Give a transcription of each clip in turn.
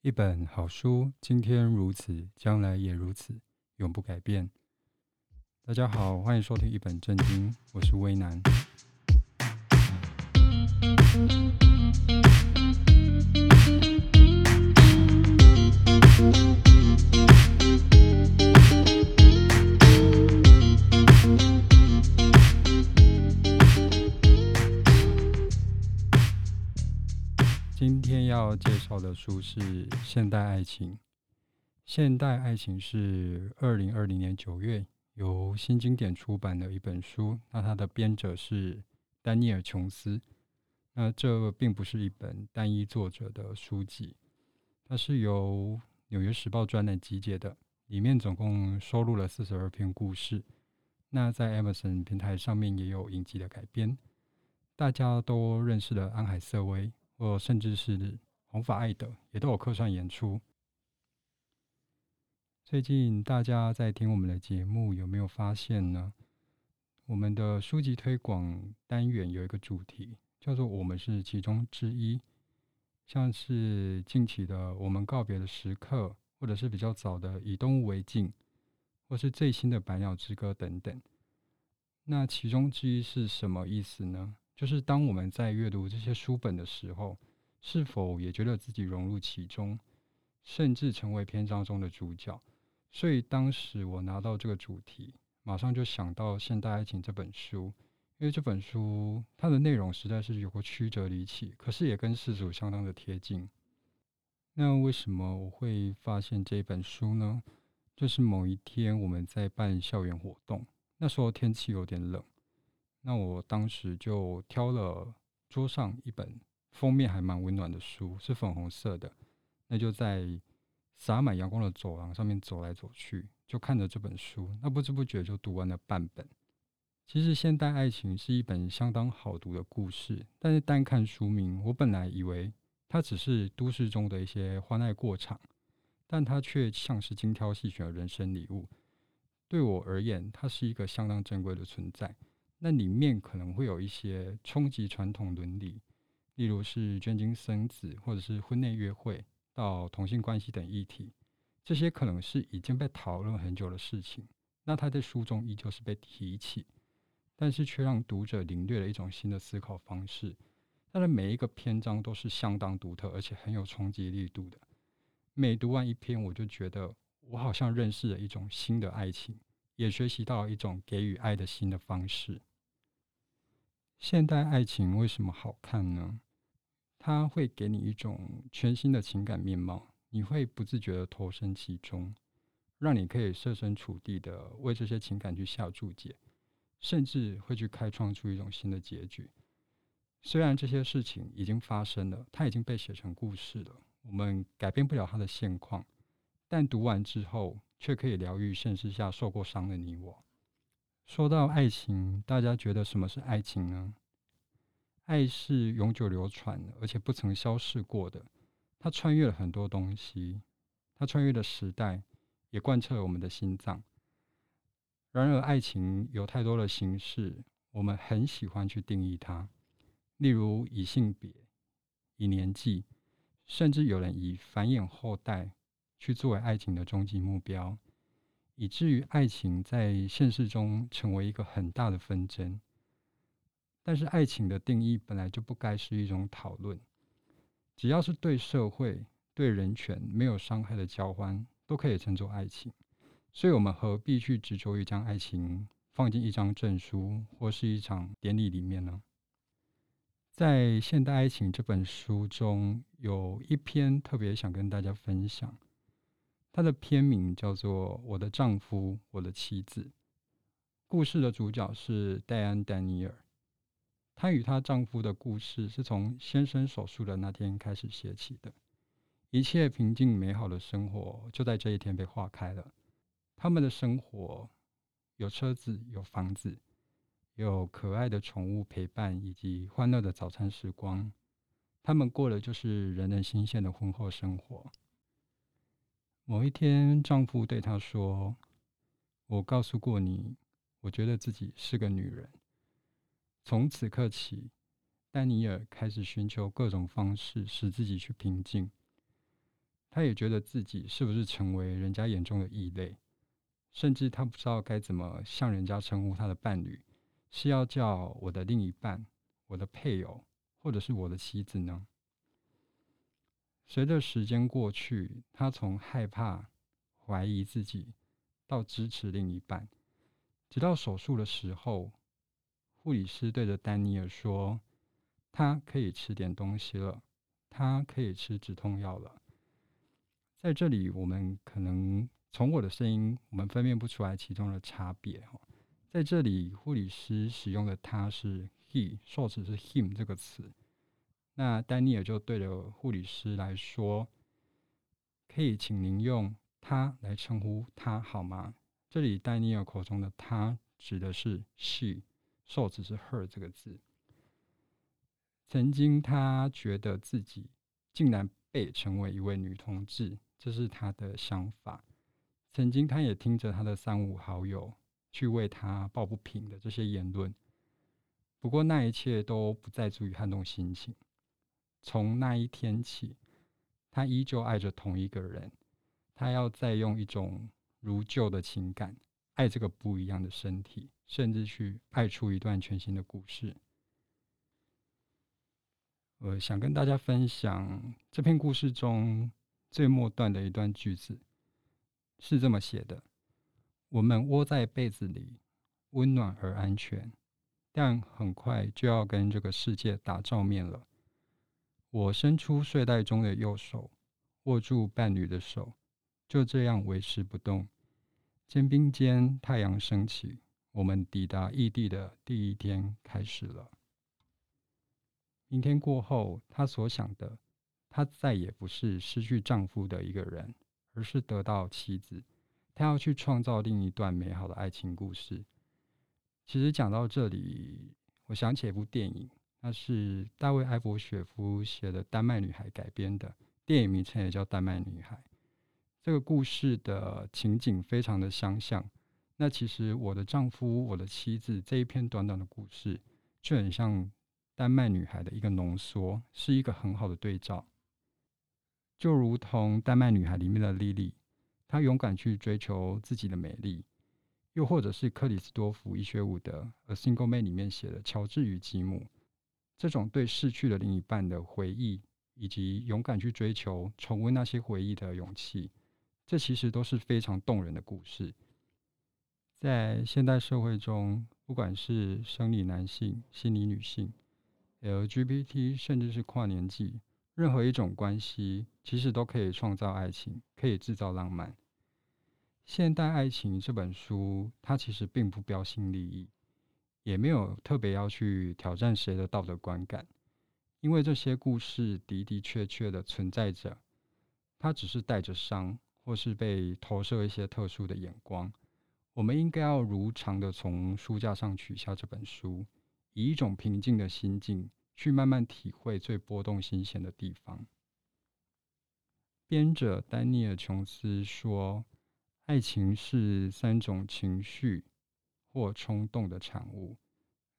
一本好书，今天如此，将来也如此，永不改变。大家好，欢迎收听一本正经，我是微南。介绍的书是《现代爱情》。《现代爱情》是二零二零年九月由新经典出版的一本书。那它的编者是丹尼尔·琼斯。那这并不是一本单一作者的书籍，它是由《纽约时报》专栏集结的，里面总共收录了四十二篇故事。那在 Amazon 平台上面也有影集的改编，大家都认识的安海瑟薇。或甚至是红发艾德也都有客串演出。最近大家在听我们的节目，有没有发现呢？我们的书籍推广单元有一个主题，叫做“我们是其中之一”。像是近期的《我们告别的时刻》，或者是比较早的《以动物为镜》，或是最新的《百鸟之歌》等等。那其中之一是什么意思呢？就是当我们在阅读这些书本的时候，是否也觉得自己融入其中，甚至成为篇章中的主角？所以当时我拿到这个主题，马上就想到《现代爱情》这本书，因为这本书它的内容实在是有过曲折离奇，可是也跟世俗相当的贴近。那为什么我会发现这本书呢？就是某一天我们在办校园活动，那时候天气有点冷。那我当时就挑了桌上一本封面还蛮温暖的书，是粉红色的。那就在洒满阳光的走廊上面走来走去，就看着这本书。那不知不觉就读完了半本。其实现代爱情是一本相当好读的故事，但是单看书名，我本来以为它只是都市中的一些欢爱过场，但它却像是精挑细选的人生礼物。对我而言，它是一个相当珍贵的存在。那里面可能会有一些冲击传统伦理，例如是捐精生子，或者是婚内约会到同性关系等议题，这些可能是已经被讨论很久的事情。那他在书中依旧是被提起，但是却让读者领略了一种新的思考方式。他的每一个篇章都是相当独特，而且很有冲击力度的。每读完一篇，我就觉得我好像认识了一种新的爱情，也学习到了一种给予爱的新的方式。现代爱情为什么好看呢？它会给你一种全新的情感面貌，你会不自觉地投身其中，让你可以设身处地的为这些情感去下注解，甚至会去开创出一种新的结局。虽然这些事情已经发生了，它已经被写成故事了，我们改变不了它的现况，但读完之后，却可以疗愈现实下受过伤的你我。说到爱情，大家觉得什么是爱情呢？爱是永久流传而且不曾消逝过的，它穿越了很多东西，它穿越了时代，也贯彻了我们的心脏。然而，爱情有太多的形式，我们很喜欢去定义它，例如以性别、以年纪，甚至有人以繁衍后代去作为爱情的终极目标。以至于爱情在现实中成为一个很大的纷争。但是，爱情的定义本来就不该是一种讨论。只要是对社会、对人权没有伤害的交换，都可以称作爱情。所以，我们何必去执着于将爱情放进一张证书或是一场典礼里面呢？在《现代爱情》这本书中，有一篇特别想跟大家分享。它的篇名叫做《我的丈夫，我的妻子》。故事的主角是戴安·丹尼尔。她与她丈夫的故事是从先生手术的那天开始写起的。一切平静美好的生活就在这一天被划开了。他们的生活有车子，有房子，有可爱的宠物陪伴，以及欢乐的早餐时光。他们过的就是人人新鲜的婚后生活。某一天，丈夫对她说：“我告诉过你，我觉得自己是个女人。”从此刻起，丹尼尔开始寻求各种方式使自己去平静。他也觉得自己是不是成为人家眼中的异类，甚至他不知道该怎么向人家称呼他的伴侣，是要叫我的另一半、我的配偶，或者是我的妻子呢？随着时间过去，他从害怕、怀疑自己，到支持另一半，直到手术的时候，护理师对着丹尼尔说：“他可以吃点东西了，他可以吃止痛药了。”在这里，我们可能从我的声音，我们分辨不出来其中的差别。在这里，护理师使用的“他”是 he，受词是 him 这个词。那丹尼尔就对着护理师来说：“可以请您用他来称呼他好吗？”这里丹尼尔口中的“他”指的是 she，受只是 her 这个字。曾经，他觉得自己竟然被成为一位女同志。这是他的想法。曾经，他也听着他的三五好友去为他抱不平的这些言论。不过，那一切都不再足以撼动心情。从那一天起，他依旧爱着同一个人。他要再用一种如旧的情感爱这个不一样的身体，甚至去爱出一段全新的故事。我想跟大家分享这篇故事中。最末段的一段句子是这么写的：“我们窝在被子里，温暖而安全，但很快就要跟这个世界打照面了。”我伸出睡袋中的右手，握住伴侣的手，就这样维持不动。肩并肩，太阳升起，我们抵达异地的第一天开始了。明天过后，他所想的。她再也不是失去丈夫的一个人，而是得到妻子。她要去创造另一段美好的爱情故事。其实讲到这里，我想起一部电影，那是大卫·艾伯雪夫写的《丹麦女孩》改编的，电影名称也叫《丹麦女孩》。这个故事的情景非常的相像。那其实我的丈夫、我的妻子这一篇短短的故事，就很像《丹麦女孩》的一个浓缩，是一个很好的对照。就如同《丹麦女孩》里面的莉莉，她勇敢去追求自己的美丽；又或者是克里斯多夫·伊学伍德《A Single Man》里面写的乔治与吉姆，这种对逝去的另一半的回忆，以及勇敢去追求、重温那些回忆的勇气，这其实都是非常动人的故事。在现代社会中，不管是生理男性、心理女性、LGBT，甚至是跨年纪。任何一种关系，其实都可以创造爱情，可以制造浪漫。《现代爱情》这本书，它其实并不标新立异，也没有特别要去挑战谁的道德观感，因为这些故事的的确确的存在着，它只是带着伤，或是被投射一些特殊的眼光。我们应该要如常的从书架上取下这本书，以一种平静的心境。去慢慢体会最波动心弦的地方。编者丹尼尔·琼斯说：“爱情是三种情绪或冲动的产物。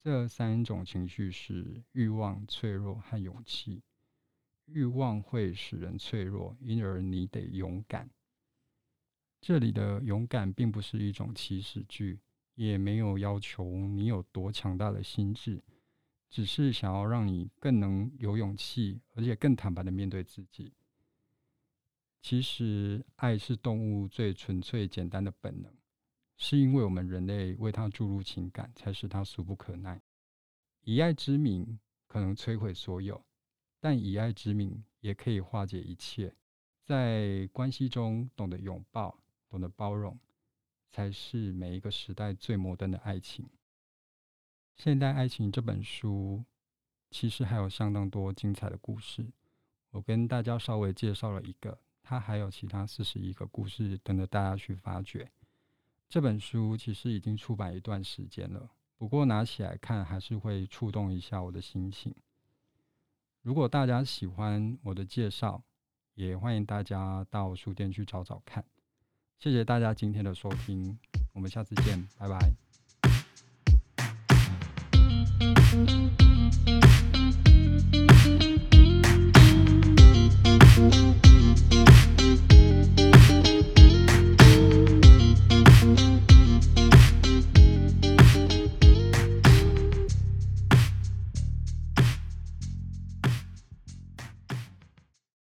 这三种情绪是欲望、脆弱和勇气。欲望会使人脆弱，因而你得勇敢。这里的勇敢并不是一种祈使句，也没有要求你有多强大的心智。”只是想要让你更能有勇气，而且更坦白的面对自己。其实，爱是动物最纯粹、简单的本能，是因为我们人类为它注入情感，才使它俗不可耐。以爱之名可能摧毁所有，但以爱之名也可以化解一切。在关系中懂得拥抱、懂得包容，才是每一个时代最摩登的爱情。《现代爱情》这本书其实还有相当多精彩的故事，我跟大家稍微介绍了一个，它还有其他四十一个故事等着大家去发掘。这本书其实已经出版一段时间了，不过拿起来看还是会触动一下我的心情。如果大家喜欢我的介绍，也欢迎大家到书店去找找看。谢谢大家今天的收听，我们下次见，拜拜。